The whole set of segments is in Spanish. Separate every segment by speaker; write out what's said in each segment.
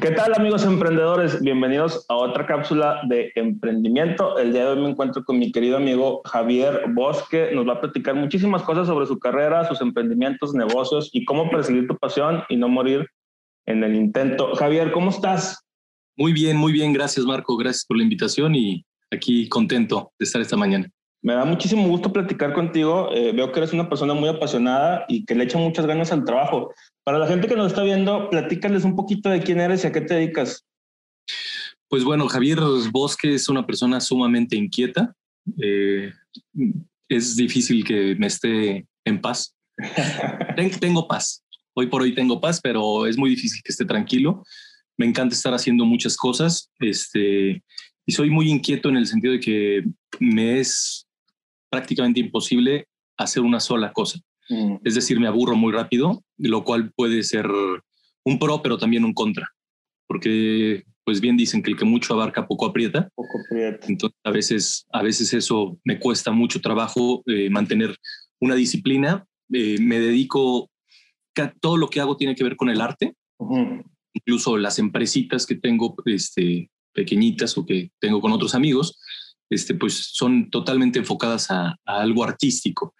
Speaker 1: ¿Qué tal amigos emprendedores? Bienvenidos a otra cápsula de emprendimiento. El día de hoy me encuentro con mi querido amigo Javier Bosque. Nos va a platicar muchísimas cosas sobre su carrera, sus emprendimientos, negocios y cómo perseguir tu pasión y no morir en el intento. Javier, ¿cómo estás?
Speaker 2: Muy bien, muy bien. Gracias Marco. Gracias por la invitación y aquí contento de estar esta mañana.
Speaker 1: Me da muchísimo gusto platicar contigo. Eh, veo que eres una persona muy apasionada y que le echa muchas ganas al trabajo. Para la gente que nos está viendo, platícales un poquito de quién eres y a qué te dedicas.
Speaker 2: Pues bueno, Javier Bosque es una persona sumamente inquieta. Eh, es difícil que me esté en paz. tengo paz. Hoy por hoy tengo paz, pero es muy difícil que esté tranquilo. Me encanta estar haciendo muchas cosas. Este, y soy muy inquieto en el sentido de que me es prácticamente imposible hacer una sola cosa. Mm. Es decir, me aburro muy rápido, lo cual puede ser un pro, pero también un contra, porque pues bien dicen que el que mucho abarca poco aprieta.
Speaker 1: Poco aprieta.
Speaker 2: Entonces a veces, a veces eso me cuesta mucho trabajo eh, mantener una disciplina. Eh, me dedico, todo lo que hago tiene que ver con el arte. Incluso las empresitas que tengo este, pequeñitas o que tengo con otros amigos, este, pues son totalmente enfocadas a, algo artístico.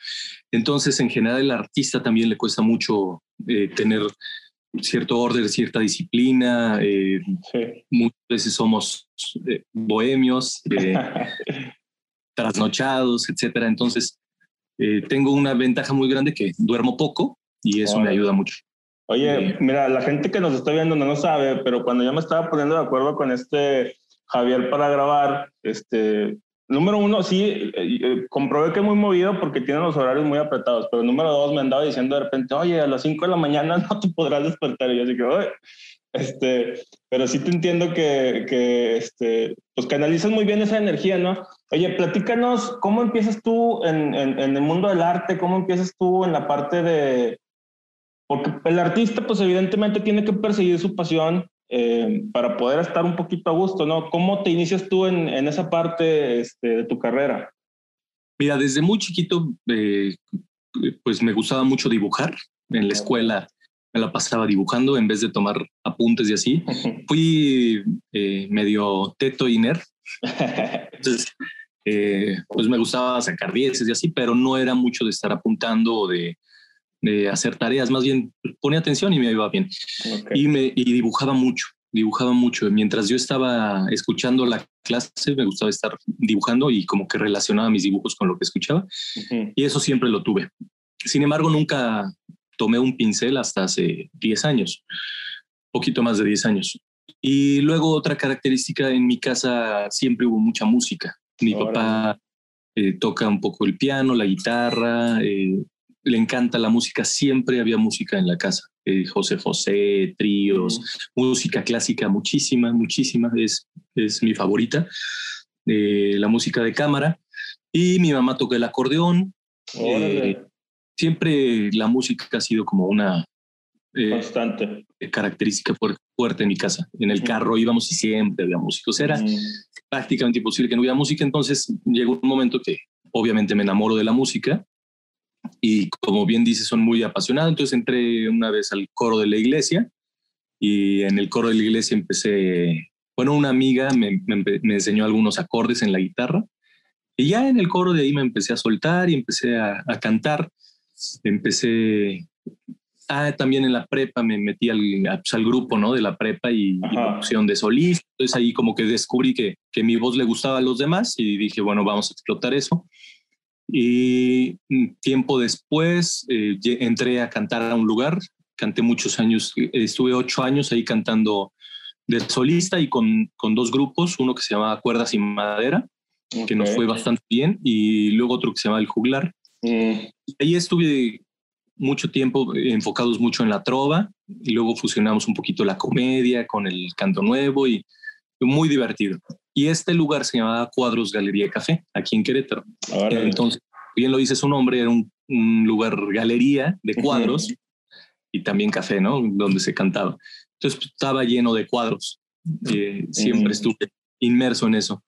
Speaker 2: Entonces, en general, el artista también le cuesta mucho eh, tener cierto orden, cierta disciplina. Eh, muchas veces somos eh, bohemios, trasnochados, etcétera. Entonces, tengo una ventaja muy grande que duermo poco y eso me ayuda mucho.
Speaker 1: Oye, mira, la gente que nos está viendo no lo sabe, pero cuando yo me estaba poniendo de acuerdo con este Javier para grabar, este, número uno, sí, eh, eh, comprobé que muy movido porque tiene los horarios muy apretados, pero número dos, me andaba diciendo de repente, oye, a las 5 de la mañana no te podrás despertar. Y yo así que, oye, este, pero sí te entiendo que, que este, pues canalizas muy bien esa energía, ¿no? Oye, platícanos, ¿cómo empiezas tú en, en, en el mundo del arte? ¿Cómo empiezas tú en la parte de, porque el artista, pues evidentemente tiene que perseguir su pasión eh, para poder estar un poquito a gusto, ¿no? ¿Cómo te inicias tú en, en esa parte este, de tu carrera?
Speaker 2: Mira, desde muy chiquito, eh, pues me gustaba mucho dibujar. En la escuela me la pasaba dibujando en vez de tomar apuntes y así. Fui eh, medio teto y nerd. Entonces, pues me gustaba sacar dieces y así, pero no era mucho de estar apuntando o de de hacer tareas, más bien ponía atención y me iba bien. Y, me, y dibujaba mucho, dibujaba mucho. Mientras yo estaba escuchando la clase, me gustaba estar dibujando y como que relacionaba mis dibujos con lo que escuchaba. Y eso siempre lo tuve. Sin embargo, nunca tomé un pincel hasta hace 10 años, poquito más de 10 años. Y luego otra característica, en mi casa siempre hubo mucha música. Mi papá eh, toca un poco el piano, la guitarra, eh, le encanta la música, siempre había música en la casa. Eh, José José, tríos, música clásica, muchísima, muchísima, es, es mi favorita. Eh, la música de cámara. Y mi mamá toca el acordeón. Eh, siempre la música ha sido como una
Speaker 1: constante
Speaker 2: característica fuerte, en mi casa. En el carro íbamos y siempre había música. era prácticamente imposible que no hubiera música. Entonces llegó un momento que obviamente me enamoro de la música y como bien dice, son muy apasionados. Entonces entré una vez al coro de la iglesia y en el coro de la iglesia empecé, bueno, una amiga me, me, enseñó algunos acordes en la guitarra y ya en el coro de ahí me empecé a soltar y empecé a, a cantar. Empecé, ah, también en la prepa me metí al, pues, al grupo, ¿no? De la prepa y, y opción de solista. Entonces ahí como que descubrí que, que mi voz le gustaba a los demás y dije, bueno, vamos a explotar eso. Y tiempo después eh, entré a cantar a un lugar, canté muchos años, estuve ocho años ahí cantando de solista y con, con dos grupos, uno que se llamaba Cuerdas y Madera, que nos fue bastante bien, y luego otro que se llama El Juglar. Mm. Ahí estuve mucho tiempo enfocados mucho en la trova y luego fusionamos un poquito la comedia con el canto nuevo y muy divertido. Y este lugar se llamaba Cuadros Galería Café, aquí en Querétaro. Entonces, bien lo dice su nombre, era un, lugar galería de cuadros y también café, ¿no? Donde se cantaba. Entonces pues, estaba lleno de cuadros. Eh, siempre estuve inmerso en eso.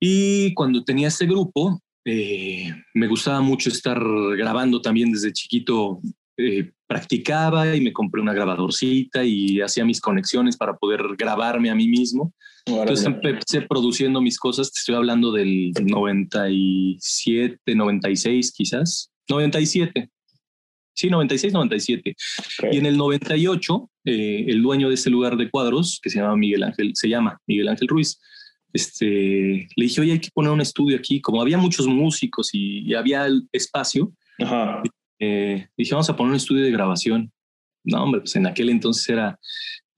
Speaker 2: Y cuando tenía este grupo, eh, me gustaba mucho estar grabando también desde chiquito eh, practicaba y me compré una grabadorcita y hacía mis conexiones para poder grabarme a mí mismo. Entonces empecé produciendo mis cosas, te estoy hablando del 97, 96 quizás, 97. Sí, 96, 97. Y en el 98, eh, el dueño de ese lugar de cuadros, que se llama Miguel Ángel, se llama Miguel Ángel Ruiz, este, le dije, oye, hay que poner un estudio aquí. Como había muchos músicos y, había el espacio, eh, dije, vamos a poner un estudio de grabación. No, hombre, pues en aquel entonces era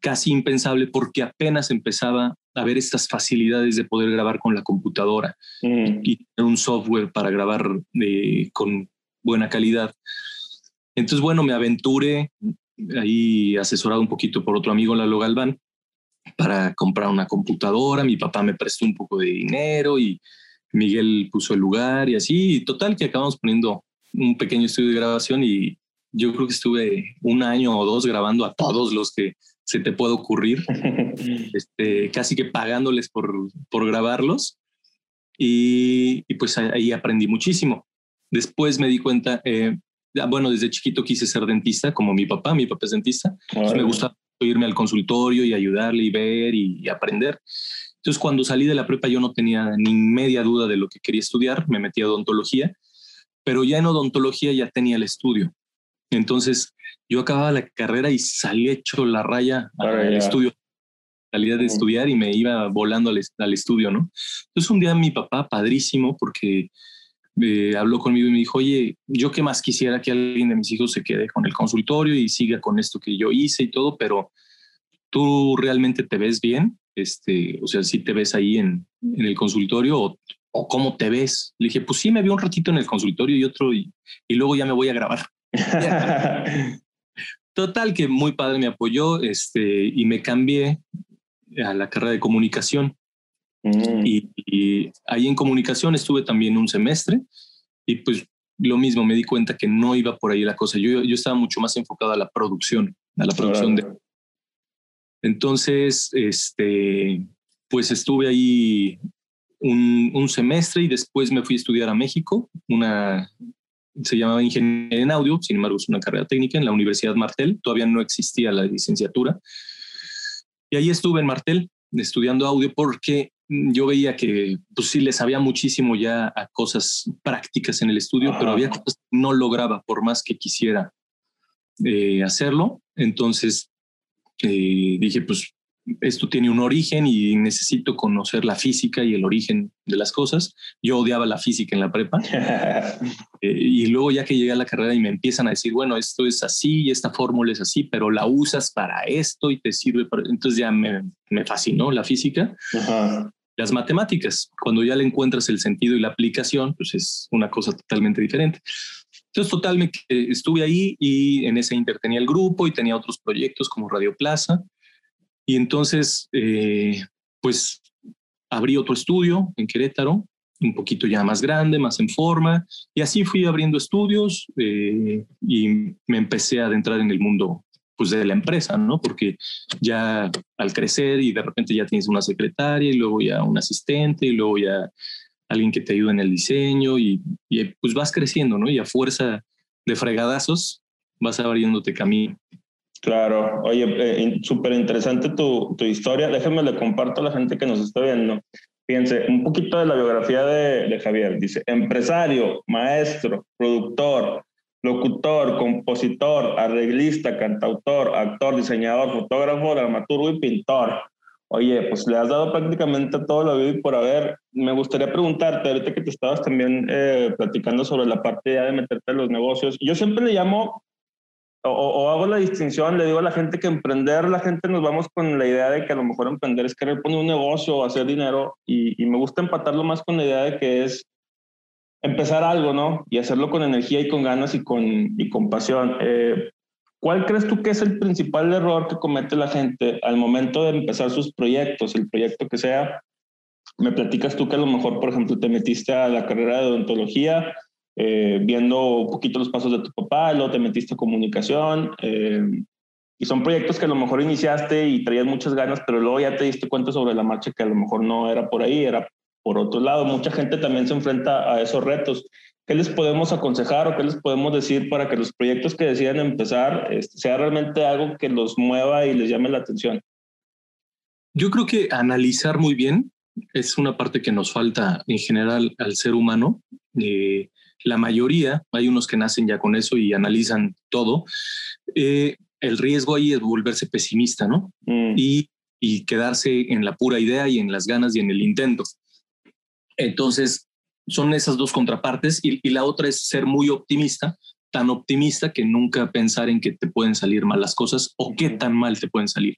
Speaker 2: casi impensable porque apenas empezaba a ver estas facilidades de poder grabar con la computadora mm. y un software para grabar con buena calidad. Entonces, bueno, me aventuré ahí asesorado un poquito por otro amigo, Lalo Galván, para comprar una computadora. Mi papá me prestó un poco de dinero y Miguel puso el lugar y así. total, que acabamos poniendo un pequeño estudio de grabación y yo creo que estuve un año o dos grabando a todos los que se te puede ocurrir, este, casi que pagándoles por, por grabarlos. Y, pues ahí aprendí muchísimo. Después me di cuenta, eh, bueno, desde chiquito quise ser dentista, como mi papá, mi papá es dentista. me gusta irme al consultorio y ayudarle y ver y, aprender. Entonces, cuando salí de la prepa, yo no tenía ni media duda de lo que quería estudiar, me metí a odontología, pero ya en odontología ya tenía el estudio. Entonces, yo acababa la carrera y salí hecho la raya al estudio. Salía de estudiar y me iba volando al, al estudio, ¿no? Entonces, un día mi papá, padrísimo, porque habló conmigo y me dijo, oye, yo qué más quisiera que alguien de mis hijos se quede con el consultorio y siga con esto que yo hice y todo, pero tú realmente te ves bien, este, o sea, si te ves ahí en, en el consultorio o, o, cómo te ves. Le dije, pues sí, me veo un ratito en el consultorio y otro y, y luego ya me voy a grabar. Total, que muy padre me apoyó este, y me cambié a la carrera de comunicación. Mm. Y, ahí en comunicación estuve también un semestre y pues lo mismo, me di cuenta que no iba por ahí la cosa. Yo, yo estaba mucho más enfocado a la producción, a la producción de... Entonces, este, pues estuve ahí un, un, semestre y después me fui a estudiar a México, una, se llamaba Ingeniería en Audio, sin embargo es una carrera técnica en la Universidad Martel, todavía no existía la licenciatura. Y ahí estuve en Martel estudiando audio porque yo veía que pues sí le sabía muchísimo ya a cosas prácticas en el estudio, pero había cosas que no lograba por más que quisiera eh, hacerlo. Entonces eh, dije, pues esto tiene un origen y necesito conocer la física y el origen de las cosas. Yo odiaba la física en la prepa. Eh, y luego ya que llegué a la carrera y me empiezan a decir, bueno, esto es así y esta fórmula es así, pero la usas para esto y te sirve para... Entonces ya me, me fascinó la física. Las matemáticas, cuando ya le encuentras el sentido y la aplicación, pues es una cosa totalmente diferente. Entonces, totalmente estuve ahí y en ese inter tenía el grupo y tenía otros proyectos como Radio Plaza. Y entonces, eh, pues abrí otro estudio en Querétaro, un poquito ya más grande, más en forma, y así fui abriendo estudios eh, y me empecé a adentrar en el mundo pues de la empresa, ¿no? Porque ya al crecer y de repente ya tienes una secretaria y luego ya un asistente y luego ya alguien que te ayuda en el diseño y, y pues vas creciendo, ¿no? Y a fuerza de fregadazos vas abriéndote camino.
Speaker 1: Claro, oye, eh, súper interesante tu, tu, historia. Déjame le comparto a la gente que nos está viendo. Fíjense, un poquito de la biografía de, Javier. Dice, empresario, maestro, productor, locutor, compositor, arreglista, cantautor, actor, diseñador, fotógrafo, dramaturgo y pintor. Oye, pues le has dado prácticamente todo lo vivo y por haber. Me gustaría preguntarte, ahorita que te estabas también eh, platicando sobre la parte de meterte en los negocios, yo siempre le llamo, o, hago la distinción, le digo a la gente que emprender, la gente nos vamos con la idea de que a lo mejor emprender es querer poner un negocio o hacer dinero, y, y me gusta empatarlo más con la idea de que es empezar algo, ¿no? Y hacerlo con energía y con ganas y con, y con pasión. Eh, ¿Cuál crees tú que es el principal error que comete la gente al momento de empezar sus proyectos, el proyecto que sea? Me platicas tú que a lo mejor, por ejemplo, te metiste a la carrera de odontología, eh, viendo un poquito los pasos de tu papá, luego te metiste a comunicación, eh, y son proyectos que a lo mejor iniciaste y traías muchas ganas, pero luego ya te diste cuenta sobre la marcha que a lo mejor no era por ahí, era por otro lado, mucha gente también se enfrenta a esos retos. ¿qué les podemos aconsejar o qué les podemos decir para que los proyectos que decidan empezar este, sea realmente algo que los mueva y les llame la atención?
Speaker 2: Yo creo que analizar muy bien es una parte que nos falta en general al ser humano. Eh, la mayoría, hay unos que nacen ya con eso y analizan todo. Eh, el riesgo ahí es volverse pesimista, ¿no? Mm. Y, y quedarse en la pura idea y en las ganas y en el intento. Entonces, son esas dos contrapartes y, y, la otra es ser muy optimista, tan optimista que nunca pensar en que te pueden salir mal las cosas o qué tan mal te pueden salir.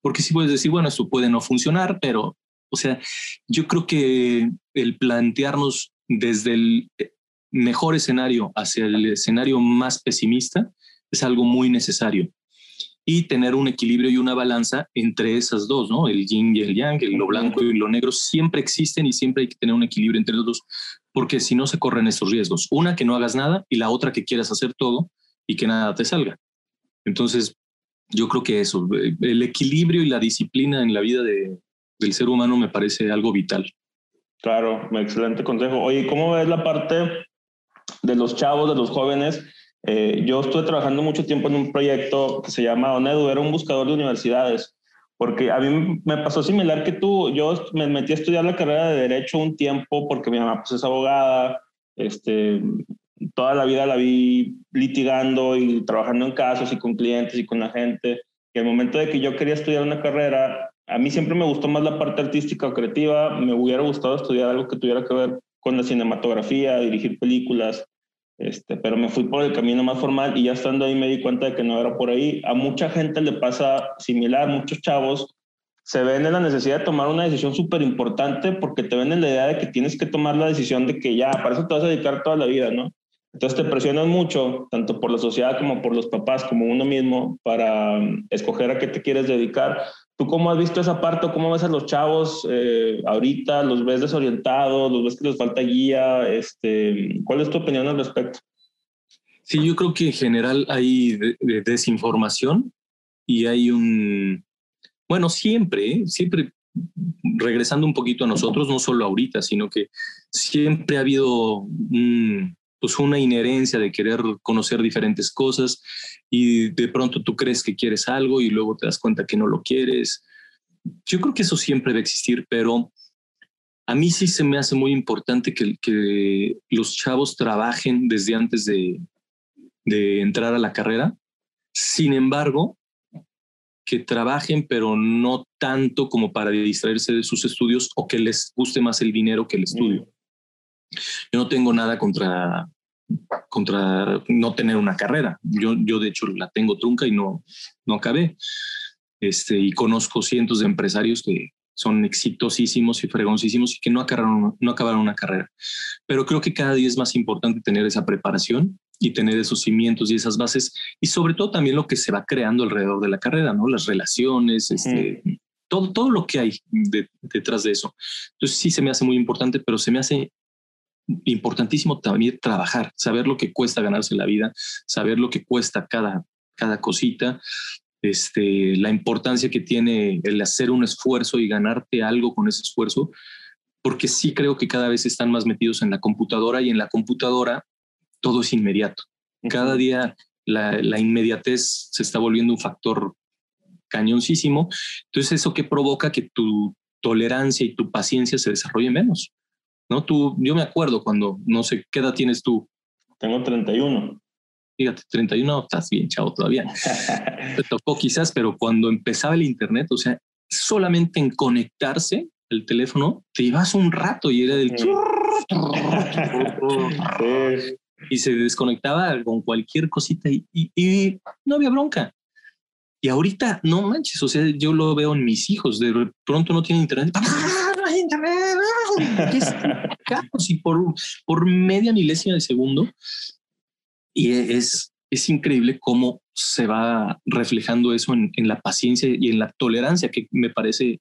Speaker 2: Porque si puedes decir, bueno, esto puede no funcionar, pero, o sea, yo creo que el plantearnos desde el mejor escenario hacia el escenario más pesimista es algo muy necesario y tener un equilibrio y una balanza entre esas dos, ¿no? El yin y el yang, el lo blanco y lo negro siempre existen y siempre hay que tener un equilibrio entre los dos, porque si no se corren estos riesgos. Una, que no hagas nada y la otra, que quieras hacer todo y que nada te salga. Entonces, yo creo que eso, el equilibrio y la disciplina en la vida de, del ser humano me parece algo vital.
Speaker 1: Claro, excelente consejo. Oye, ¿cómo ves la parte de los chavos, de los jóvenes? Eh, yo estuve trabajando mucho tiempo en un proyecto que se llama ONEDU, era un buscador de universidades, porque a mí me pasó similar que tú, yo me metí a estudiar la carrera de Derecho un tiempo porque mi mamá pues, es abogada, este, toda la vida la vi litigando y trabajando en casos y con clientes y con la gente, y el momento de que yo quería estudiar una carrera, a mí siempre me gustó más la parte artística o creativa, me hubiera gustado estudiar algo que tuviera que ver con la cinematografía, dirigir películas, este, pero me fui por el camino más formal y ya estando ahí me di cuenta de que no era por ahí. A mucha gente le pasa similar, muchos chavos se ven en la necesidad de tomar una decisión súper importante porque te ven en la idea de que tienes que tomar la decisión de que ya, para eso te vas a dedicar toda la vida, ¿no? Entonces te presionan mucho, tanto por la sociedad como por los papás, como uno mismo, para um, escoger a qué te quieres dedicar. ¿Tú cómo has visto esa parte? ¿Cómo ves a los chavos eh, ahorita? ¿Los ves desorientados? ¿Los ves que les falta guía? Este, ¿Cuál es tu opinión al respecto?
Speaker 2: Sí, yo creo que en general hay desinformación y hay un, bueno, siempre, ¿eh? siempre regresando un poquito a nosotros, no solo ahorita, sino que siempre ha habido un, pues una inherencia de querer conocer diferentes cosas y de pronto tú crees que quieres algo y luego te das cuenta que no lo quieres. Yo creo que eso siempre va a existir, pero a mí sí se me hace muy importante que, que los chavos trabajen desde antes de, de entrar a la carrera. Sin embargo, que trabajen, pero no tanto como para distraerse de sus estudios o que les guste más el dinero que el estudio. Mm. Yo no tengo nada contra contra no tener una carrera. Yo, yo de hecho la tengo trunca y no, no acabé. Este, y conozco cientos de empresarios que son exitosísimos y fregoncísimos y que no acabaron, no acabaron una carrera. Pero creo que cada día es más importante tener esa preparación y tener esos cimientos y esas bases y sobre todo también lo que se va creando alrededor de la carrera, ¿no? Las relaciones, este, todo, todo lo que hay detrás de eso. Entonces sí se me hace muy importante, pero se me hace importantísimo también trabajar, saber lo que cuesta ganarse la vida, saber lo que cuesta cada, cada cosita, este, la importancia que tiene el hacer un esfuerzo y ganarte algo con ese esfuerzo, porque sí creo que cada vez están más metidos en la computadora y en la computadora todo es inmediato. Cada día la, la inmediatez se está volviendo un factor cañoncísimo. Entonces eso que provoca que tu tolerancia y tu paciencia se desarrolle menos. ¿No? Tú, yo me acuerdo cuando, no sé, ¿qué edad tienes tú?
Speaker 1: Tengo 31.
Speaker 2: Fíjate, 31, estás bien, chavo, todavía. Te tocó quizás, pero cuando empezaba el Internet, o sea, solamente en conectarse el teléfono, te ibas un rato y era del... y se desconectaba con cualquier cosita y, y, no había bronca. Y ahorita, no manches, o sea, yo lo veo en mis hijos, de pronto no tienen internet. y por, por media milésima de segundo. Y es, es increíble cómo se va reflejando eso en, en, la paciencia y en la tolerancia, que me parece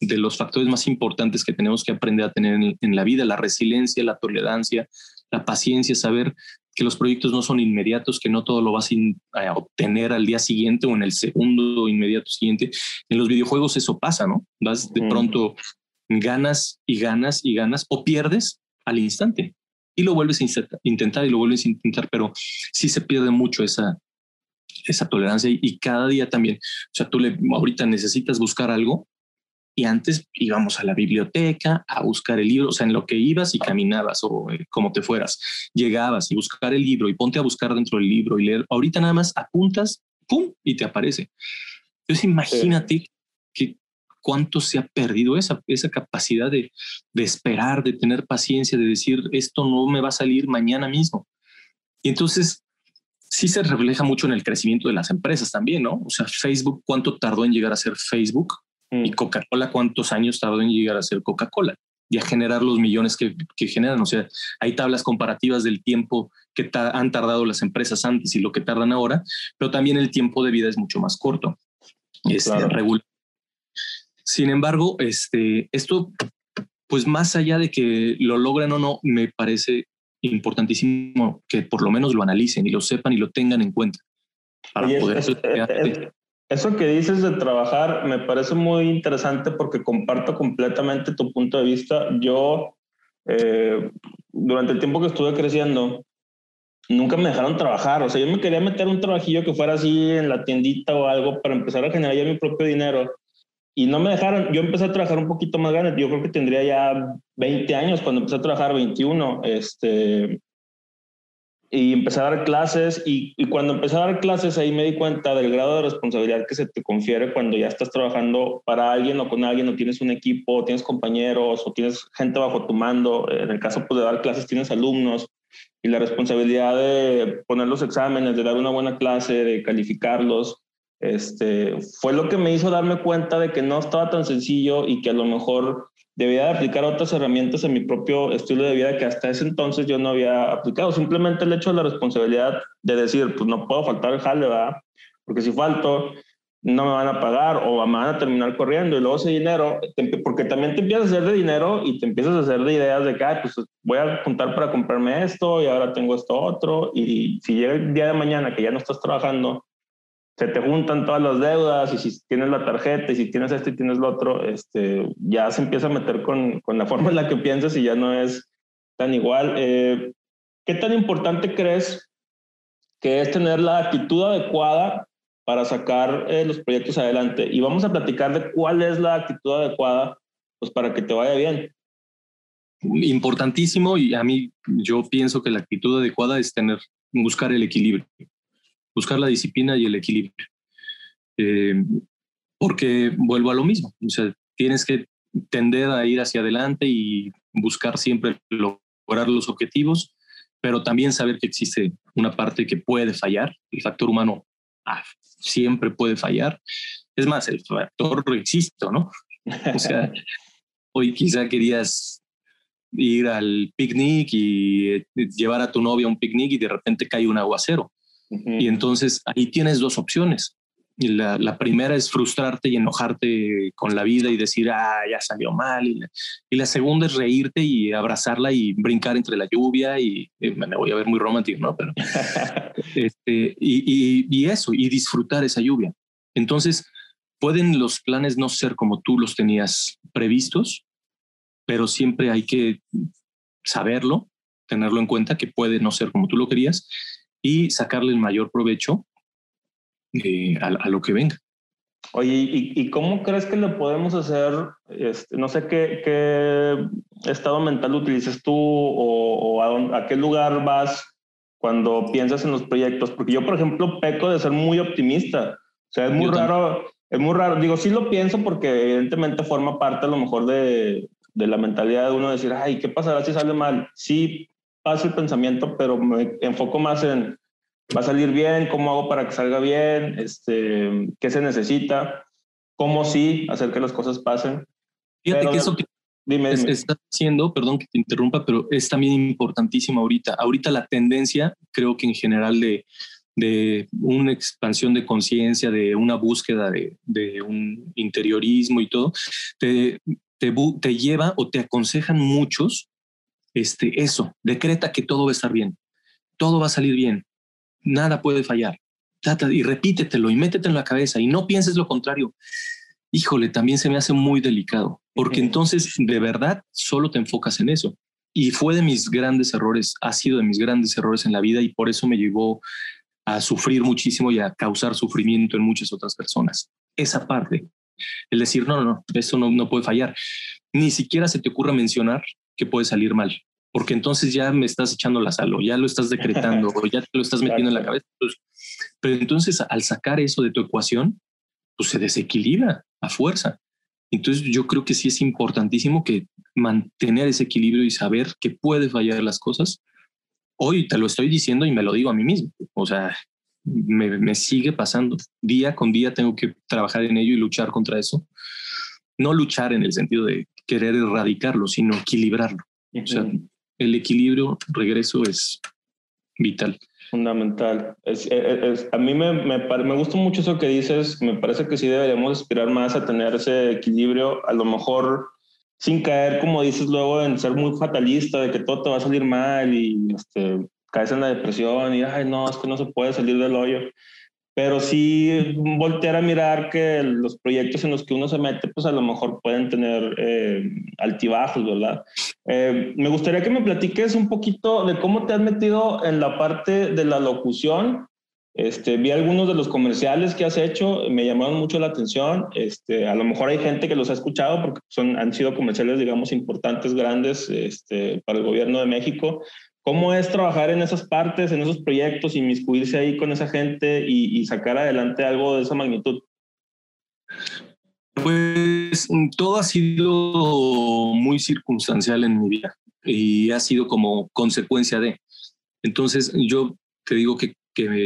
Speaker 2: de los factores más importantes que tenemos que aprender a tener en, en la vida, la resiliencia, la tolerancia, la paciencia, saber que los proyectos no son inmediatos, que no todo lo vas a obtener al día siguiente o en el segundo inmediato siguiente. En los videojuegos eso pasa, ¿no? Vas de pronto ganas y ganas y ganas o pierdes al instante. y lo vuelves a intentar y lo vuelves a intentar, pero sí se pierde mucho esa, esa tolerancia y, cada día también. O sea, tú le, ahorita necesitas buscar algo y antes íbamos a la biblioteca a buscar el libro, o sea, en lo que ibas y caminabas o eh, como te fueras, llegabas y buscar el libro y ponte a buscar dentro del libro y leer. Ahorita nada más apuntas, ¡pum! y te aparece. Entonces imagínate que cuánto se ha perdido esa, esa capacidad de, de esperar, de tener paciencia, de decir, esto no me va a salir mañana mismo. Y entonces sí se refleja mucho en el crecimiento de las empresas también, ¿no? O sea, Facebook, ¿cuánto tardó en llegar a ser Facebook? Mm. Y Coca-Cola, ¿cuántos años tardó en llegar a ser Coca-Cola? Y a generar los millones que, que, generan. O sea, hay tablas comparativas del tiempo que han tardado las empresas antes y lo que tardan ahora, pero también el tiempo de vida es mucho más corto. Este, Sin embargo, este, esto, pues más allá de que lo logran o no, me parece importantísimo que por lo menos lo analicen y lo sepan y lo tengan en cuenta
Speaker 1: para poder... eso que dices de trabajar me parece muy interesante porque comparto completamente tu punto de vista. Yo, eh, durante el tiempo que estuve creciendo, nunca me dejaron trabajar. O sea, yo me quería meter un trabajillo que fuera así en la tiendita o algo para empezar a generar ya mi propio dinero. Y no me dejaron. Yo empecé a trabajar un poquito más grande. Yo creo que tendría ya 20 años cuando empecé a trabajar, 21. Este, y empecé a dar clases. Y, cuando empecé a dar clases, ahí me di cuenta del grado de responsabilidad que se te confiere cuando ya estás trabajando para alguien o con alguien, o tienes un equipo, o tienes compañeros, o tienes gente bajo tu mando. En el caso pues, de dar clases, tienes alumnos y la responsabilidad de poner los exámenes, de dar una buena clase, de calificarlos, este, fue lo que me hizo darme cuenta de que no estaba tan sencillo y que a lo mejor debía de aplicar otras herramientas en mi propio estilo de vida que hasta ese entonces yo no había aplicado. Simplemente el hecho de la responsabilidad de decir, pues no puedo faltar el jale, ¿verdad? Porque si falto, no me van a pagar o me van a terminar corriendo y luego ese dinero, porque también te empiezas a hacer de dinero y te empiezas a hacer de ideas de que, pues voy a juntar para comprarme esto y ahora tengo esto otro y si llega el día de mañana que ya no estás trabajando, se te juntan todas las deudas y si tienes la tarjeta y si tienes esto y tienes lo otro, este, ya se empieza a meter con, con la forma en la que piensas y ya no es tan igual. Eh, ¿Qué tan importante crees que es tener la actitud adecuada para sacar eh, los proyectos adelante. Y vamos a platicar de cuál es la actitud adecuada pues, para que te vaya bien.
Speaker 2: Importantísimo y a mí yo pienso que la actitud adecuada es tener, buscar el equilibrio, buscar la disciplina y el equilibrio. Eh, porque vuelvo a lo mismo, o sea, tienes que tender a ir hacia adelante y buscar siempre lograr los objetivos, pero también saber que existe una parte que puede fallar, el factor humano ah, siempre puede fallar. Es más, el factor existe, ¿no? O sea, hoy quizá querías ir al picnic y eh, llevar a tu novia a un picnic y de repente cae un aguacero. Y entonces ahí tienes dos opciones. La, la, primera es frustrarte y enojarte con la vida y decir, ah, ya salió mal. Y la, y la segunda es reírte y abrazarla y brincar entre la lluvia y eh, me voy a ver muy romántico, ¿no? Pero, este, y, y, y eso, y disfrutar esa lluvia. Entonces, pueden los planes no ser como tú los tenías previstos, pero siempre hay que saberlo, tenerlo en cuenta que puede no ser como tú lo querías y sacarle el mayor provecho eh, a, lo que venga.
Speaker 1: Oye, ¿y, cómo crees que le podemos hacer? Este, no sé qué, qué, estado mental utilices tú o, a, qué lugar vas cuando piensas en los proyectos, porque yo, por ejemplo, peco de ser muy optimista. O sea, es muy raro, es muy raro. Digo, sí lo pienso porque evidentemente forma parte a lo mejor de, de la mentalidad de uno decir, ay, ¿qué pasará si sale mal? Sí pasa el pensamiento, pero me enfoco más en va a salir bien, cómo hago para que salga bien, este, qué se necesita, cómo sí hacer que las cosas pasen.
Speaker 2: Fíjate que eso que dime, está haciendo, perdón que te interrumpa, pero es también importantísimo ahorita. Ahorita la tendencia, creo que en general de, de una expansión de conciencia, de una búsqueda de, de, un interiorismo y todo, te, te, te lleva o te aconsejan muchos este, eso, decreta que todo va a estar bien, todo va a salir bien, nada puede fallar. Y repítetelo y métete en la cabeza y no pienses lo contrario. Híjole, también se me hace muy delicado, porque entonces de verdad solo te enfocas en eso. y fue de mis grandes errores, ha sido de mis grandes errores en la vida y por eso me llevó a sufrir muchísimo y a causar sufrimiento en muchas otras personas. Esa parte, el decir, no, no, no, eso no, no puede fallar. Ni siquiera se te ocurra mencionar que puede salir mal, porque entonces ya me estás echando la sal o ya lo estás decretando o ya te lo estás metiendo en la cabeza. Pero entonces al sacar eso de tu ecuación, pues se desequilibra a fuerza. Entonces yo creo que sí es importantísimo que mantener ese equilibrio y saber que puede fallar las cosas. Hoy te lo estoy diciendo y me lo digo a mí mismo. O sea, me, me sigue pasando. Día con día tengo que trabajar en ello y luchar contra eso. No luchar en el sentido de querer erradicarlo, sino equilibrarlo. O sea, el equilibrio, regreso, es vital.
Speaker 1: Fundamental. Es, a mí me, me, me, gusta mucho eso que dices. Me parece que sí deberíamos aspirar más a tener ese equilibrio. A lo mejor sin caer, como dices luego, en ser muy fatalista, de que todo te va a salir mal y este, caes en la depresión y, ay, no, es que no se puede salir del hoyo pero sí voltear a mirar que los proyectos en los que uno se mete, pues a lo mejor pueden tener eh, altibajos, ¿verdad? Eh, me gustaría que me platiques un poquito de cómo te has metido en la parte de la locución. Este, vi algunos de los comerciales que has hecho, me llamaron mucho la atención. Este, a lo mejor hay gente que los ha escuchado porque son, han sido comerciales, digamos, importantes, grandes este, para el gobierno de México. ¿Cómo es trabajar en esas partes, en esos proyectos, inmiscuirse ahí con esa gente y, sacar adelante algo de esa magnitud?
Speaker 2: Pues todo ha sido muy circunstancial en mi vida y ha sido como consecuencia de. Entonces yo te digo que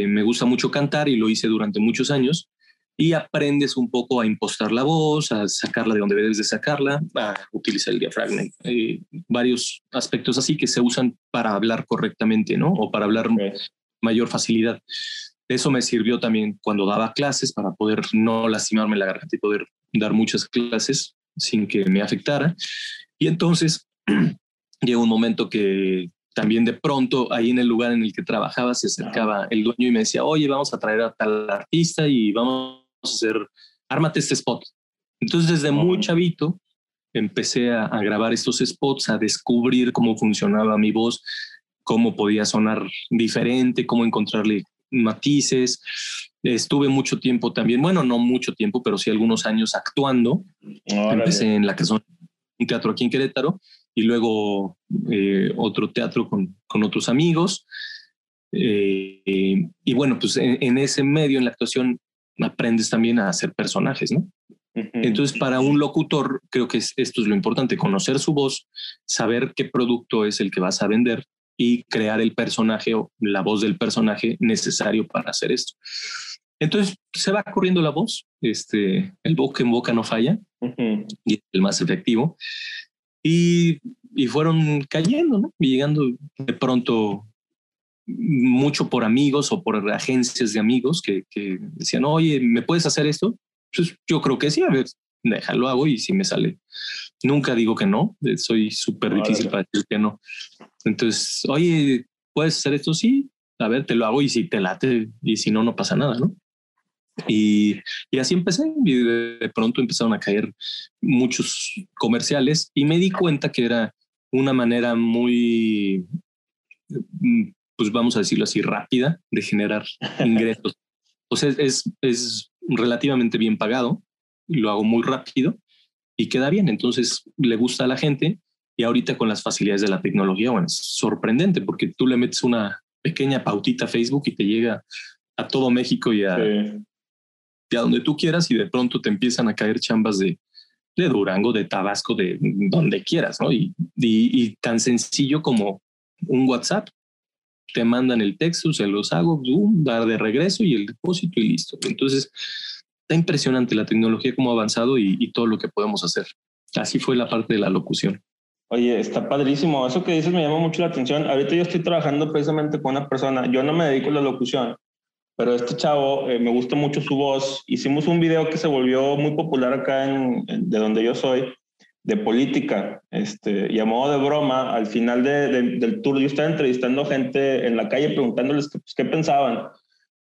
Speaker 2: me gusta mucho cantar y lo hice durante muchos años y aprendes un poco a impostar la voz, a sacarla de donde debes de sacarla, a utilizar el diafragma, eh, varios aspectos así que se usan para hablar correctamente, ¿no? O para hablar mayor facilidad. Eso me sirvió también cuando daba clases para poder no lastimarme la garganta y poder dar muchas clases sin que me afectara. Y entonces llegó un momento que también de pronto ahí en el lugar en el que trabajaba se acercaba el dueño y me decía, oye, vamos a traer a tal artista y vamos a hacer, ármate este spot. Entonces desde muy chavito empecé a, grabar estos spots, a descubrir cómo funcionaba mi voz, cómo podía sonar diferente, cómo encontrarle matices. Estuve mucho tiempo también, bueno, no mucho tiempo, pero sí algunos años actuando. Empecé en la que son un teatro aquí en Querétaro y luego eh, otro teatro con, con otros amigos. Eh, y bueno, pues en, en, ese medio, en la actuación, aprendes también a hacer personajes, ¿no? Entonces, para un locutor, creo que esto es lo importante, conocer su voz, saber qué producto es el que vas a vender y crear el personaje o la voz del personaje necesario para hacer esto. Entonces, se va corriendo la voz, este, el boca en boca no falla, y el más efectivo. Y, y fueron cayendo, ¿no? Y llegando de pronto mucho por amigos o por agencias de amigos que, que, decían, oye, ¿me puedes hacer esto? Pues yo creo que sí, a ver, déjalo hago y si me sale. Nunca digo que no, eh, soy súper difícil para decir que no. Entonces, oye, ¿puedes hacer esto? Sí, a ver, te lo hago y si te late y si no, no pasa nada, ¿no? Y, y, así empecé y de pronto empezaron a caer muchos comerciales y me di cuenta que era una manera muy mm, pues vamos a decirlo así, rápida de generar ingresos. o sea, es, es relativamente bien pagado, lo hago muy rápido y queda bien. Entonces le gusta a la gente y ahorita con las facilidades de la tecnología, bueno, es sorprendente porque tú le metes una pequeña pautita a Facebook y te llega a todo México y a, a donde tú quieras y de pronto te empiezan a caer chambas de, de Durango, de Tabasco, de donde quieras, ¿no? Y, y, y, tan sencillo como un WhatsApp te mandan el texto, se los hago, dar de regreso y el depósito y listo. Entonces, está impresionante la tecnología, cómo ha avanzado y, todo lo que podemos hacer. Así fue la parte de la locución.
Speaker 1: Oye, está padrísimo. Eso que dices me llama mucho la atención. Ahorita yo estoy trabajando precisamente con una persona. Yo no me dedico a la locución, pero este chavo eh, me gusta mucho su voz. Hicimos un video que se volvió muy popular acá en, de donde yo soy, de política. Este, llamó de broma, al final del tour yo estaba entrevistando gente en la calle preguntándoles qué, pues, qué pensaban.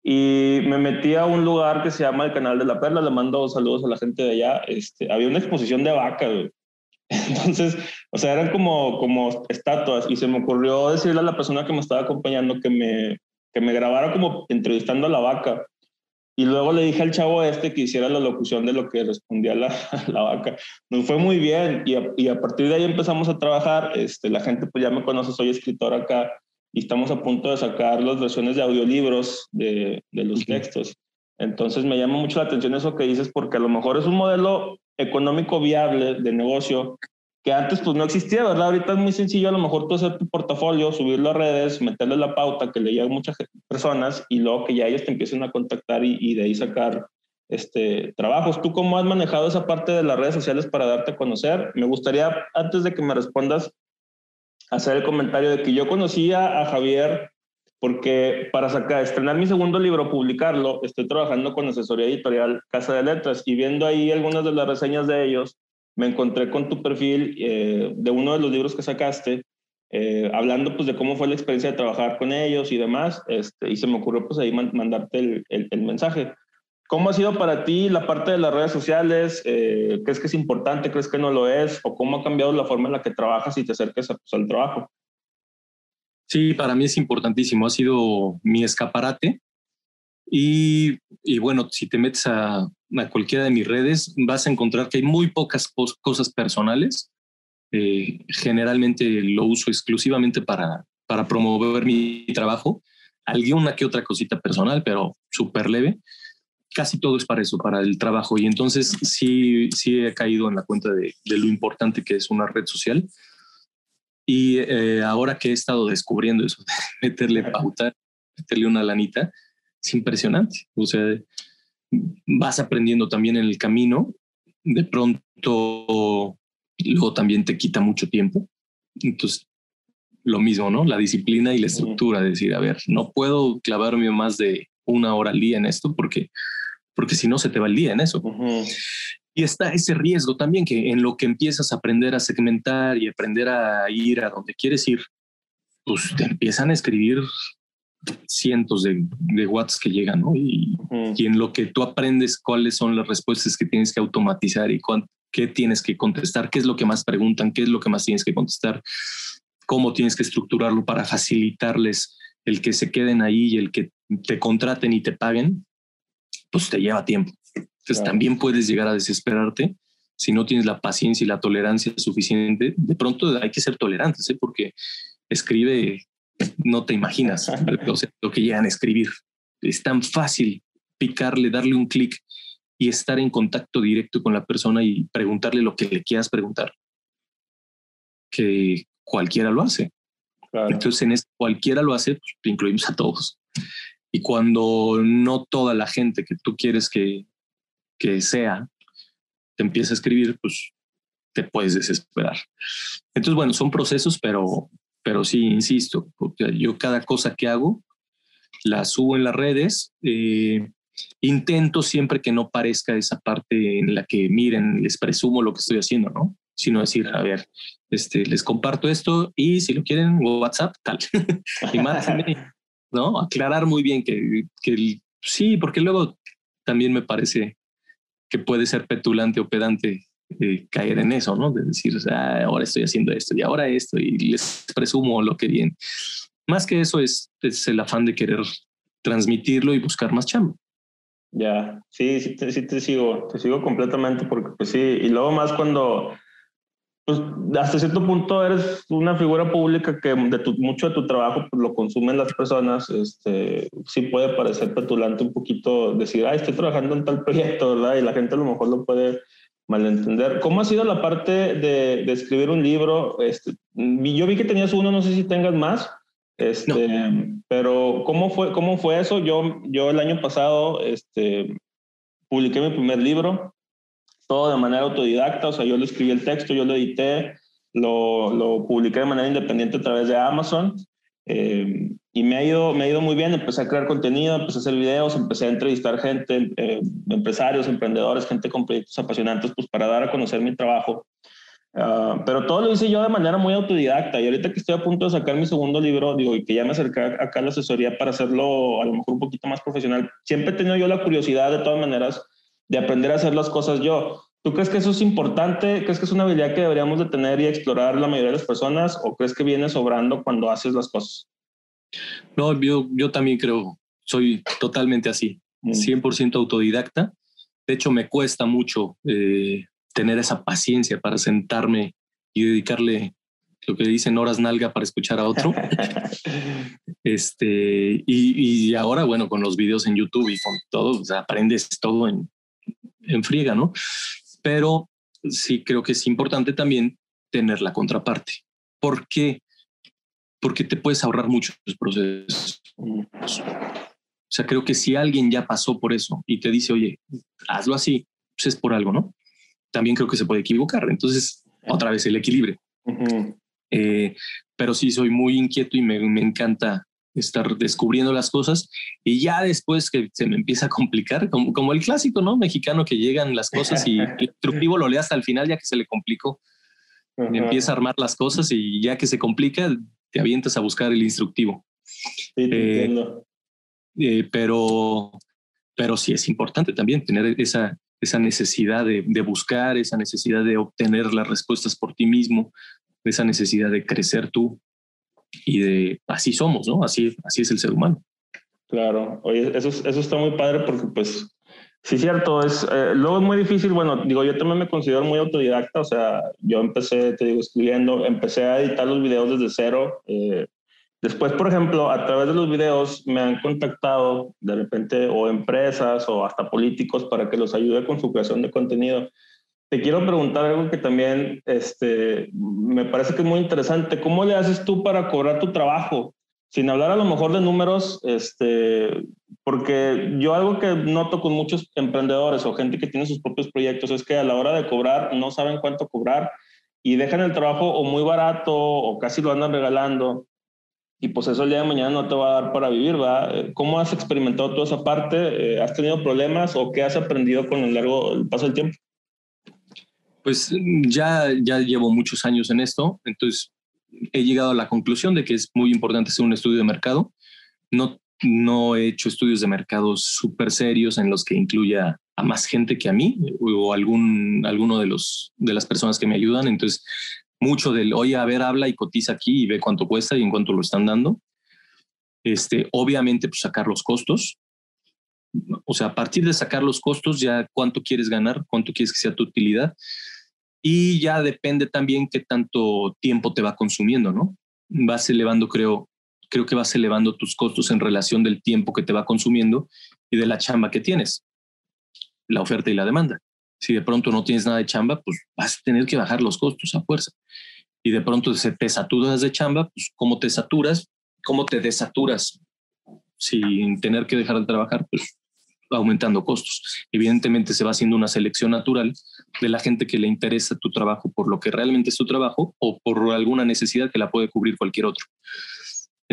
Speaker 1: Y me metí a un lugar que se llama el Canal de la Perla, le mando saludos a la gente de allá. Este, había una exposición de vacas, Entonces, o sea, eran como, como estatuas y se me ocurrió decirle a la persona que me estaba acompañando que me, que me grabara como entrevistando a la vaca. Y luego le dije al chavo este que hiciera la locución de lo que respondía la, la vaca. Nos fue muy bien y a, y a, partir de ahí empezamos a trabajar. Este, la gente pues ya me conoce, soy escritor acá y estamos a punto de sacar las versiones de audiolibros de, de los textos. Entonces me llama mucho la atención eso que dices porque a lo mejor es un modelo económico viable de negocio que antes pues no existía, ¿verdad? Ahorita es muy sencillo a lo mejor tú hacer tu portafolio, subirlo a redes, meterle la pauta que le llegue a muchas personas y luego que ya ellos te empiecen a contactar y, y, de ahí sacar este, trabajos. ¿Tú cómo has manejado esa parte de las redes sociales para darte a conocer? Me gustaría, antes de que me respondas, hacer el comentario de que yo conocía a Javier porque para sacar, estrenar mi segundo libro, publicarlo, estoy trabajando con asesoría editorial Casa de Letras y viendo ahí algunas de las reseñas de ellos, me encontré con tu perfil eh, de uno de los libros que sacaste, eh, hablando pues de cómo fue la experiencia de trabajar con ellos y demás, este, y se me ocurrió pues ahí mandarte el, el, el, mensaje. ¿Cómo ha sido para ti la parte de las redes sociales? Eh, ¿Crees que es importante? ¿Crees que no lo es? ¿O cómo ha cambiado la forma en la que trabajas y te acerques a, pues, al trabajo?
Speaker 2: Sí, para mí es importantísimo. Ha sido mi escaparate. Y, y bueno, si te metes a, a, cualquiera de mis redes, vas a encontrar que hay muy pocas cosas personales. Eh, generalmente lo uso exclusivamente para, para promover mi trabajo. Alguna que otra cosita personal, pero súper leve. Casi todo es para eso, para el trabajo. Y entonces sí, sí he caído en la cuenta de, de lo importante que es una red social y eh, ahora que he estado descubriendo eso, meterle pauta, meterle una lanita, es impresionante. O sea, vas aprendiendo también en el camino. De pronto, luego también te quita mucho tiempo. Entonces, lo mismo, ¿no? La disciplina y la estructura, decir, a ver, no puedo clavarme más de una hora al día en esto porque, porque si no se te va el día en eso. Uh -huh. Y está ese riesgo también que en lo que empiezas a aprender a segmentar y aprender a ir a donde quieres ir, pues te empiezan a escribir cientos de, de watts que llegan, ¿no? Y, uh -huh. y, en lo que tú aprendes cuáles son las respuestas que tienes que automatizar y qué tienes que contestar, qué es lo que más preguntan, qué es lo que más tienes que contestar, cómo tienes que estructurarlo para facilitarles el que se queden ahí y el que te contraten y te paguen, pues te lleva tiempo. Entonces claro. también puedes llegar a desesperarte si no tienes la paciencia y la tolerancia suficiente. De pronto hay que ser tolerantes, ¿eh? porque escribe, no te imaginas o sea, lo que llegan a escribir. Es tan fácil picarle, darle un clic y estar en contacto directo con la persona y preguntarle lo que le quieras preguntar, que cualquiera lo hace. Claro. Entonces, en cualquiera lo hace, pues, incluimos a todos. Y cuando no toda la gente que tú quieres que, que sea, te empieza a escribir, pues te puedes desesperar. Entonces, bueno, son procesos, pero, pero sí, insisto, porque yo cada cosa que hago la subo en las redes. Eh, intento siempre que no parezca esa parte en la que miren, les presumo lo que estoy haciendo, ¿no? Sino decir, a ver, este, les comparto esto y si lo quieren, WhatsApp, tal. ¿no? Aclarar muy bien que, que sí, porque luego también me parece que puede ser petulante o pedante eh, caer en eso, ¿no? De decir, ah, ahora estoy haciendo esto y ahora esto y les presumo lo que bien. Más que eso es, es el afán de querer transmitirlo y buscar más chamba.
Speaker 1: Ya, sí, sí te, sí te sigo, te sigo completamente porque pues sí, y luego más cuando pues hasta cierto punto eres una figura pública que de tu, mucho de tu trabajo pues, lo consumen las personas, este, sí puede parecer petulante un poquito decir, ah, estoy trabajando en tal proyecto, ¿verdad? Y la gente a lo mejor lo puede malentender. ¿Cómo ha sido la parte de, de escribir un libro? Este, yo vi que tenías uno, no sé si tengas más, este, no. pero ¿cómo fue, ¿cómo fue eso? Yo, yo el año pasado este, publiqué mi primer libro, todo de manera autodidacta, o sea, yo le escribí el texto, yo lo edité, lo, lo publiqué de manera independiente a través de Amazon eh, y me ha, ido, me ha ido muy bien, empecé a crear contenido, empecé a hacer videos, empecé a entrevistar gente, eh, empresarios, emprendedores, gente con proyectos apasionantes, pues para dar a conocer mi trabajo. Uh, pero todo lo hice yo de manera muy autodidacta y ahorita que estoy a punto de sacar mi segundo libro, digo, y que ya me acerqué acá a la asesoría para hacerlo a lo mejor un poquito más profesional, siempre he tenido yo la curiosidad de todas maneras de aprender a hacer las cosas yo. ¿Tú crees que eso es importante? ¿Crees que es una habilidad que deberíamos de tener y explorar la mayoría de las personas? ¿O crees que viene sobrando cuando haces las cosas?
Speaker 2: No, yo, yo también creo, soy totalmente así, 100% mm. autodidacta. De hecho, me cuesta mucho eh, tener esa paciencia para sentarme y dedicarle lo que dicen horas nalga para escuchar a otro. este, y, y, ahora, bueno, con los videos en YouTube y con todo, aprendes todo en, en friega, ¿no? pero sí creo que es importante también tener la contraparte. ¿Por qué? Porque te puedes ahorrar muchos procesos. O sea, creo que si alguien ya pasó por eso y te dice, oye, hazlo así, pues es por algo, ¿no? También creo que se puede equivocar. Entonces, otra vez el equilibrio. Eh, pero sí, soy muy inquieto y me, me encanta estar descubriendo las cosas y ya después que se me empieza a complicar, como, como el clásico, ¿no? Mexicano que llegan las cosas y el instructivo lo lee hasta el final ya que se le complicó. Empieza a armar las cosas y ya que se complica, te avientas a buscar el instructivo. Eh, eh, pero, pero sí es importante también tener esa, esa necesidad de, de, buscar, esa necesidad de obtener las respuestas por ti mismo, esa necesidad de crecer tú y de así somos, ¿no? Así, así es el ser humano.
Speaker 1: Claro, oye, eso, eso está muy padre porque pues sí, cierto, es, eh, luego es muy difícil, bueno, digo, yo también me considero muy autodidacta, o sea, yo empecé, te digo, escribiendo, empecé a editar los videos desde cero. Eh, después, por ejemplo, a través de los videos me han contactado de repente o empresas o hasta políticos para que los ayude con su creación de contenido. Te quiero preguntar algo que también este, me parece que es muy interesante. ¿Cómo le haces tú para cobrar tu trabajo? Sin hablar a lo mejor de números, este, porque yo algo que noto con muchos emprendedores o gente que tiene sus propios proyectos es que a la hora de cobrar no saben cuánto cobrar y dejan el trabajo o muy barato o casi lo andan regalando y pues eso el día de mañana no te va a dar para vivir, ¿va? ¿Cómo has experimentado toda esa parte? ¿Has tenido problemas o qué has aprendido con el largo el paso del tiempo?
Speaker 2: Pues ya, ya llevo muchos años en esto, entonces he llegado a la conclusión de que es muy importante hacer un estudio de mercado. No, no he hecho estudios de mercado súper serios en los que incluya a más gente que a mí o algún, alguno de, los, de las personas que me ayudan. Entonces, mucho del, oye, a ver, habla y cotiza aquí y ve cuánto cuesta y en cuánto lo están dando. Este, obviamente, pues sacar los costos. O sea, a partir de sacar los costos, ya cuánto quieres ganar, cuánto quieres que sea tu utilidad y ya depende también qué tanto tiempo te va consumiendo, ¿no? Vas elevando, creo, creo que vas elevando tus costos en relación del tiempo que te va consumiendo y de la chamba que tienes, la oferta y la demanda. Si de pronto no tienes nada de chamba, pues vas a tener que bajar los costos a fuerza. Y de pronto se te saturas de chamba, pues ¿cómo te saturas? ¿Cómo te desaturas? Sin tener que dejar de trabajar, pues aumentando costos. Evidentemente se va haciendo una selección natural de la gente que le interesa tu trabajo por lo que realmente es tu trabajo o por alguna necesidad que la puede cubrir cualquier otro.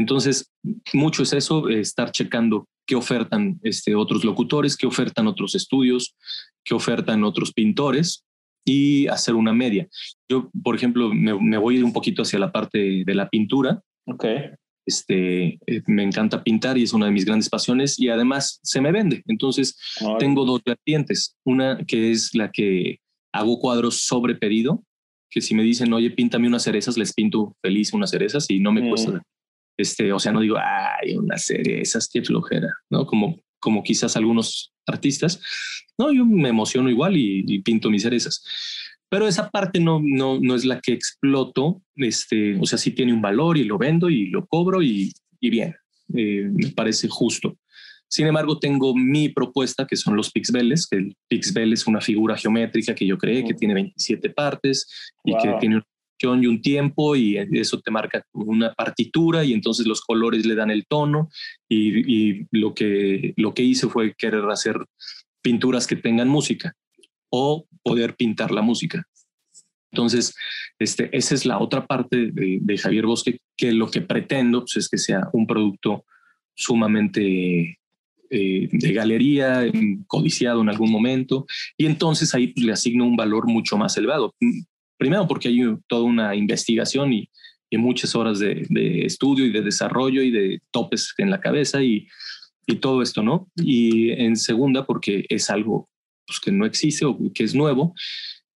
Speaker 2: Entonces, mucho es eso, estar checando qué ofertan este, otros locutores, qué ofertan otros estudios, qué ofertan otros pintores y hacer una media. Yo, por ejemplo, me, me voy un poquito hacia la parte de la pintura.
Speaker 1: Okay.
Speaker 2: Este, eh, me encanta pintar y es una de mis grandes pasiones y además se me vende. Entonces tengo dos vertientes. Una que es la que hago cuadros sobre pedido, que si me dicen, oye, píntame unas cerezas, les pinto feliz unas cerezas y no me cuesta. Este, o sea, no digo, ay, unas cerezas, qué flojera, ¿no? Como, como quizás algunos artistas. No, yo me emociono igual y, y pinto mis cerezas pero esa parte no, no, no es la que exploto, este, o sea, sí tiene un valor y lo vendo y lo cobro y, y bien, eh, me parece justo. Sin embargo, tengo mi propuesta, que son los pixbeles, que el pixbel es una figura geométrica que yo creé, que tiene 27 partes y que tiene una y un tiempo y eso te marca una partitura y entonces los colores le dan el tono y, lo, que, lo que hice fue querer hacer pinturas que tengan música o poder pintar la música. Entonces, este, esa es la otra parte de, Javier Bosque, que lo que pretendo pues, es que sea un producto sumamente eh, de galería, codiciado en algún momento, y entonces ahí pues, le asigno un valor mucho más elevado. Primero porque hay toda una investigación y, muchas horas de, estudio y de desarrollo y de topes en la cabeza y, y todo esto, ¿no? Y en segunda porque es algo pues, que no existe o que es nuevo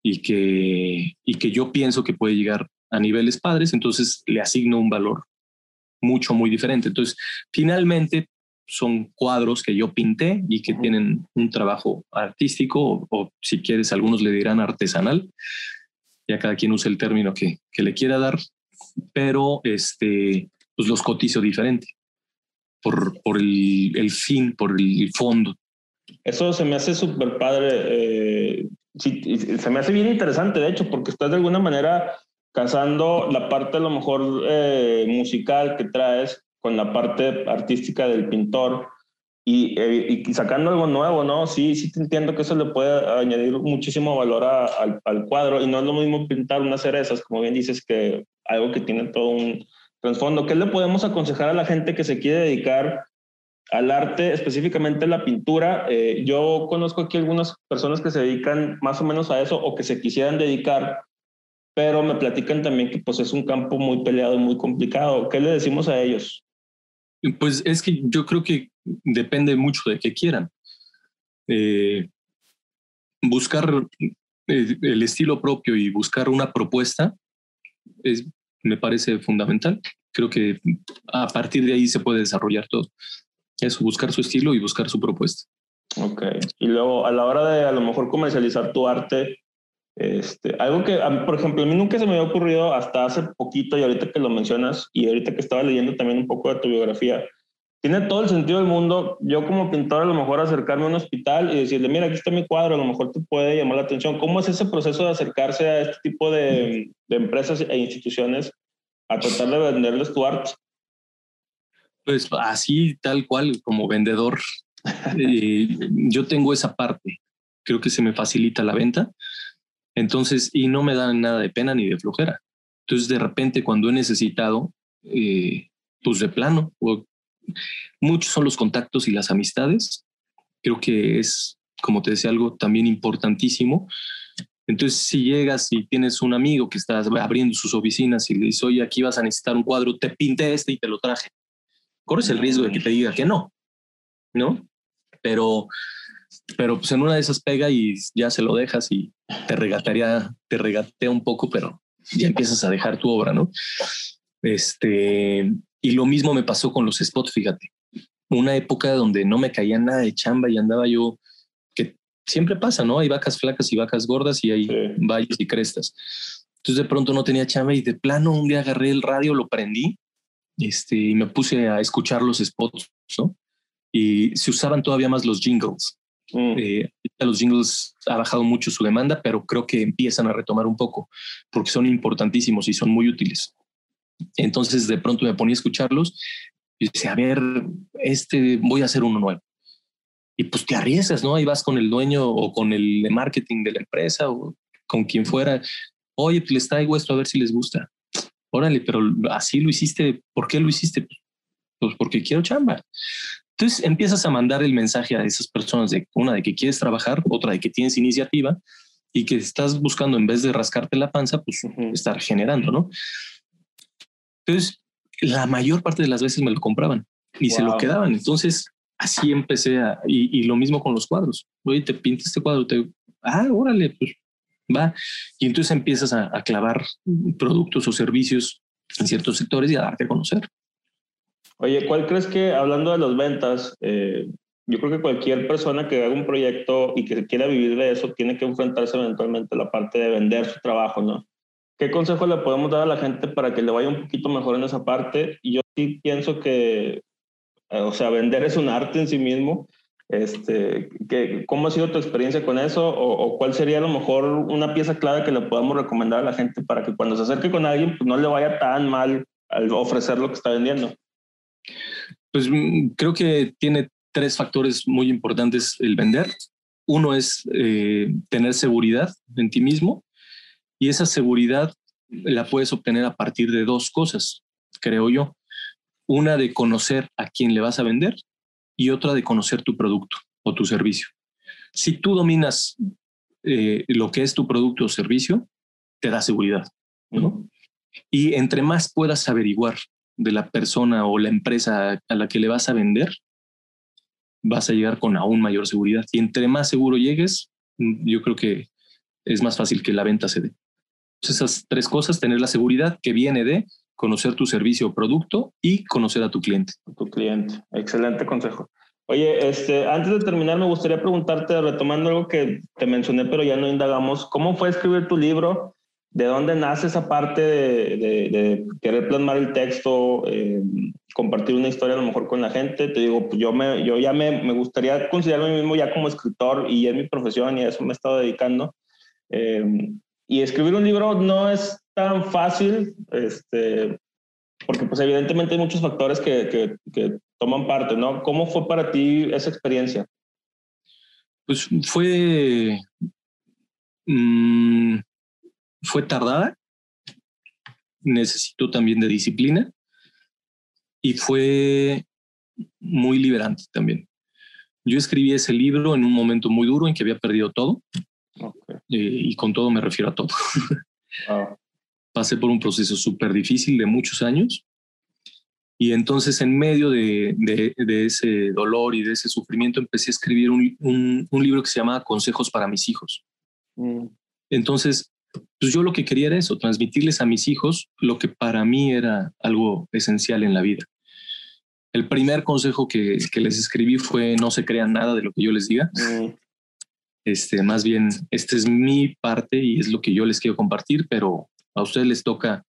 Speaker 2: y que, y que yo pienso que puede llegar a niveles padres, entonces le asigno un valor mucho, muy diferente. Entonces, finalmente son cuadros que yo pinté y que tienen un trabajo artístico o, si quieres, algunos le dirán artesanal. Ya cada quien usa el término que, que le quiera dar, pero este, pues los cotizo diferente por, por el, el, fin, por el fondo.
Speaker 1: Eso se me hace súper padre. Eh, se me hace bien interesante, de hecho, porque estás de alguna manera casando la parte a lo mejor eh, musical que traes con la parte artística del pintor y, eh, y, sacando algo nuevo, ¿no? Sí, sí te entiendo que eso le puede añadir muchísimo valor al, al, cuadro y no es lo mismo pintar unas cerezas, como bien dices, que algo que tiene todo un trasfondo. ¿Qué le podemos aconsejar a la gente que se quiere dedicar al arte, específicamente la pintura? Eh, yo conozco aquí algunas personas que se dedican más o menos a eso o que se quisieran dedicar, pero me platican también que pues es un campo muy peleado y muy complicado. ¿Qué le decimos a ellos?
Speaker 2: Pues es que yo creo que depende mucho de qué quieran. Eh, buscar eh, el estilo propio y buscar una propuesta es, me parece fundamental. Creo que a partir de ahí se puede desarrollar todo. Eso, buscar su estilo y buscar su propuesta.
Speaker 1: Ok. Y luego, a la hora de a lo mejor comercializar tu arte, este, algo que, por ejemplo, a mí nunca se me había ocurrido hasta hace poquito y ahorita que lo mencionas y ahorita que estaba leyendo también un poco de tu biografía, tiene todo el sentido del mundo. Yo como pintor a lo mejor acercarme a un hospital y decirle, mira, aquí está mi cuadro, a lo mejor te puede llamar la atención. ¿Cómo es ese proceso de acercarse a este tipo de, de empresas e instituciones a tratar de venderles tu arte?
Speaker 2: Pues así, tal cual, como vendedor, eh, yo tengo esa parte. Creo que se me facilita la venta entonces, y no me dan nada de pena ni de flojera. Entonces, de repente, cuando he necesitado, eh, pues de plano, muchos son los contactos y las amistades. Creo que es, como te decía, algo también importantísimo. Entonces, si llegas y tienes un amigo que está abriendo sus oficinas y le dices, oye, aquí vas a necesitar un cuadro, te pinté este y te lo traje. Corres el riesgo de que te diga que no, ¿no? Pero pero pues en una de esas pega y ya se lo dejas y te regatearía, te regatea un poco, pero ya empiezas a dejar tu obra, ¿no? Este, y lo mismo me pasó con los spots, fíjate. Una época donde no me caía nada de chamba y andaba yo, que siempre pasa, ¿no? Hay vacas flacas y vacas gordas y hay valles y crestas. Entonces de pronto no tenía chamba y de plano un día agarré el radio, lo prendí este, y me puse a escuchar los spots, ¿no? Y se usaban todavía más los jingles. Mm. Eh, los jingles ha bajado mucho su demanda, pero creo que empiezan a retomar un poco porque son importantísimos y son muy útiles. Entonces de pronto me ponía a escucharlos y decía, a ver, este voy a hacer uno nuevo. Y pues te arriesgas, ¿no? Ahí vas con el dueño o con el de marketing de la empresa o con quien fuera. Oye, pues les traigo esto a ver si les gusta. Órale, pero así lo hiciste. ¿Por qué lo hiciste? Pues porque quiero chamba. Entonces empiezas a mandar el mensaje a esas personas de una de que quieres trabajar, otra de que tienes iniciativa y que estás buscando en vez de rascarte la panza, pues estar generando, ¿no? Entonces, la mayor parte de las veces me lo compraban y se lo quedaban. Entonces, así empecé a, y, lo mismo con los cuadros. Oye, te pinta este cuadro, te, ah, órale, pues va. Y entonces empiezas a, a clavar productos o servicios en ciertos sectores y a darte a conocer.
Speaker 1: Oye, ¿cuál crees que, hablando de las ventas, eh, yo creo que cualquier persona que haga un proyecto y que quiera vivir de eso tiene que enfrentarse eventualmente a la parte de vender su trabajo, ¿no? ¿Qué consejo le podemos dar a la gente para que le vaya un poquito mejor en esa parte? Y yo sí pienso que, eh, o sea, vender es un arte en sí mismo. Este, ¿Cómo ha sido tu experiencia con eso? O, o, cuál sería a lo mejor una pieza clave que le podamos recomendar a la gente para que cuando se acerque con alguien pues no le vaya tan mal al ofrecer lo que está vendiendo?
Speaker 2: Pues mm, creo que tiene tres factores muy importantes el vender. Uno es eh, tener seguridad en ti mismo y esa seguridad la puedes obtener a partir de dos cosas, creo yo. Una de conocer a quién le vas a vender y otra de conocer tu producto o tu servicio. Si tú dominas eh, lo que es tu producto o servicio, te da seguridad. Y entre más puedas averiguar de la persona o la empresa a la que le vas a vender, vas a llegar con aún mayor seguridad. Y entre más seguro llegues, yo creo que es más fácil que la venta se dé. Esas tres cosas, tener la seguridad que viene de conocer tu servicio o producto y conocer a tu cliente.
Speaker 1: Tu cliente. Excelente consejo. Oye, este, antes de terminar, me gustaría preguntarte, retomando algo que te mencioné, pero ya no indagamos, ¿cómo fue escribir tu libro? ¿De dónde nace esa parte de, querer plasmar el texto, eh, compartir una historia a lo mejor con la gente? Te digo, pues yo, me, yo ya me, me gustaría considerarme mismo ya como escritor y es mi profesión y a eso me he estado dedicando. Eh, y escribir un libro no es tan fácil, este, porque pues evidentemente hay muchos factores que, que, que toman parte, ¿no? ¿Cómo fue para ti esa experiencia?
Speaker 2: Pues fue, mmm, fue tardada, necesitó también de disciplina y fue muy liberante también. Yo escribí ese libro en un momento muy duro en que había perdido todo. Eh, y con todo me refiero a todo. Pasé por un proceso súper difícil de muchos años y entonces en medio de, de, ese dolor y de ese sufrimiento empecé a escribir un, un, libro que se llama Consejos para mis hijos. Mm. Entonces, pues yo lo que quería era eso, transmitirles a mis hijos lo que para mí era algo esencial en la vida. El primer consejo que, que les escribí fue no se crean nada de lo que yo les diga. Mm. Este, más bien, esta es mi parte y es lo que yo les quiero compartir, pero a ustedes les toca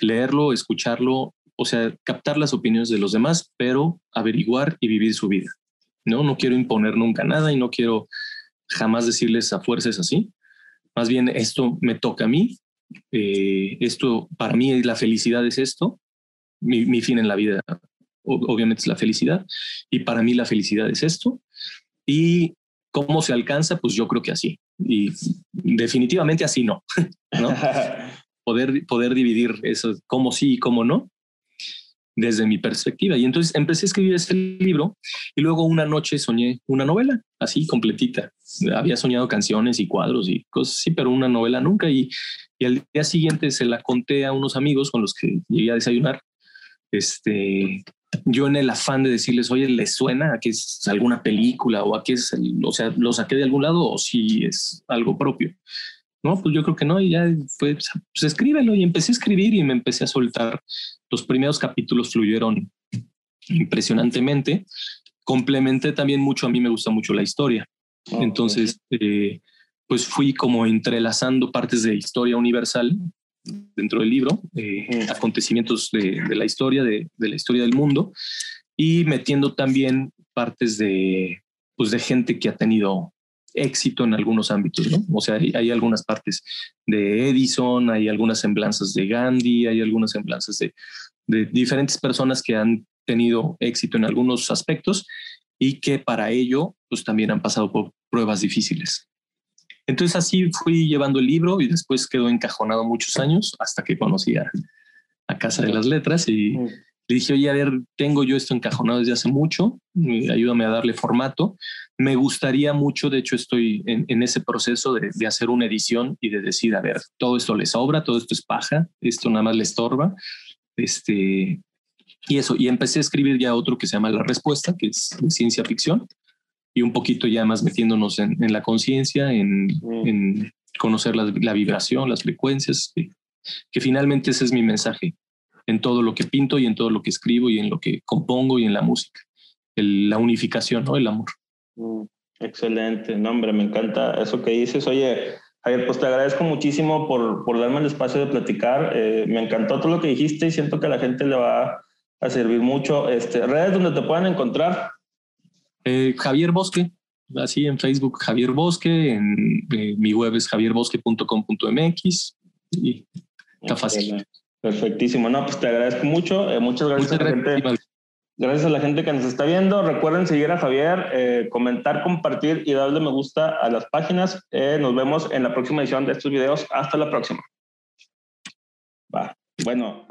Speaker 2: leerlo, escucharlo o sea, captar las opiniones de los demás, pero averiguar y vivir su vida. No, no quiero imponer nunca nada y no quiero jamás decirles a fuerzas así. Más bien, esto me toca a mí. Eh, esto, para mí, la felicidad es esto. Mi, fin en la vida, obviamente, es la felicidad. Y para mí, la felicidad es esto. Y cómo se alcanza, pues yo creo que así. Y definitivamente así no. ¿no? poder, poder dividir eso, cómo sí y cómo no, desde mi perspectiva. Y entonces empecé a escribir ese libro y luego una noche soñé una novela así completita. Había soñado canciones y cuadros y cosas así, pero una novela nunca. Y, y al día siguiente se la conté a unos amigos con los que llegué a desayunar. Este, yo en el afán de decirles, oye, ¿les suena a que es alguna película o a que es, o sea, lo saqué de algún lado o si es algo propio? No, pues yo creo que no, y ya fue, pues escríbelo y empecé a escribir y me empecé a soltar. Los primeros capítulos fluyeron impresionantemente. Complementé también mucho, a mí me gusta mucho la historia. Ah, Entonces, eh, pues fui como entrelazando partes de historia universal dentro del libro, eh, acontecimientos de, la historia, de, de, la historia del mundo, y metiendo también partes de, pues de gente que ha tenido éxito en algunos ámbitos, ¿no? O sea, hay, algunas partes de Edison, hay algunas semblanzas de Gandhi, hay algunas semblanzas de, diferentes personas que han tenido éxito en algunos aspectos y que para ello, pues también han pasado por pruebas difíciles. Entonces así fui llevando el libro y después quedó encajonado muchos años hasta que conocí a, a Casa de las Letras y, le dije, oye, a ver, tengo yo esto encajonado desde hace mucho, ayúdame a darle formato. Me gustaría mucho, de hecho estoy en, ese proceso de, hacer una edición y de decir, a ver, todo esto le sobra, todo esto es paja, esto nada más le estorba. Este, y eso, y empecé a escribir ya otro que se llama La Respuesta, que es ciencia ficción, y un poquito ya más metiéndonos en, la conciencia, en, mm. en, conocer la, la vibración, las frecuencias, que finalmente ese es mi mensaje en todo lo que pinto y en todo lo que escribo y en lo que compongo y en la música. la unificación, ¿no? El amor.
Speaker 1: Mm, excelente, no, hombre, me encanta eso que dices. Oye, Javier, pues te agradezco muchísimo por, por darme el espacio de platicar. Eh, me encantó todo lo que dijiste y siento que a la gente le va a servir mucho. Este, redes donde te puedan encontrar.
Speaker 2: Eh, Javier Bosque, así en Facebook Javier Bosque, en eh, mi web es javierbosque.com.mx y está fácil.
Speaker 1: Perfectísimo. No, pues te agradezco mucho. Eh, muchas gracias a la gente. Gracias a la gente que nos está viendo. Recuerden seguir a Javier, eh, comentar, compartir y darle me gusta a las páginas. Eh, nos vemos en la próxima edición de estos videos. Hasta la próxima. Va. Bueno.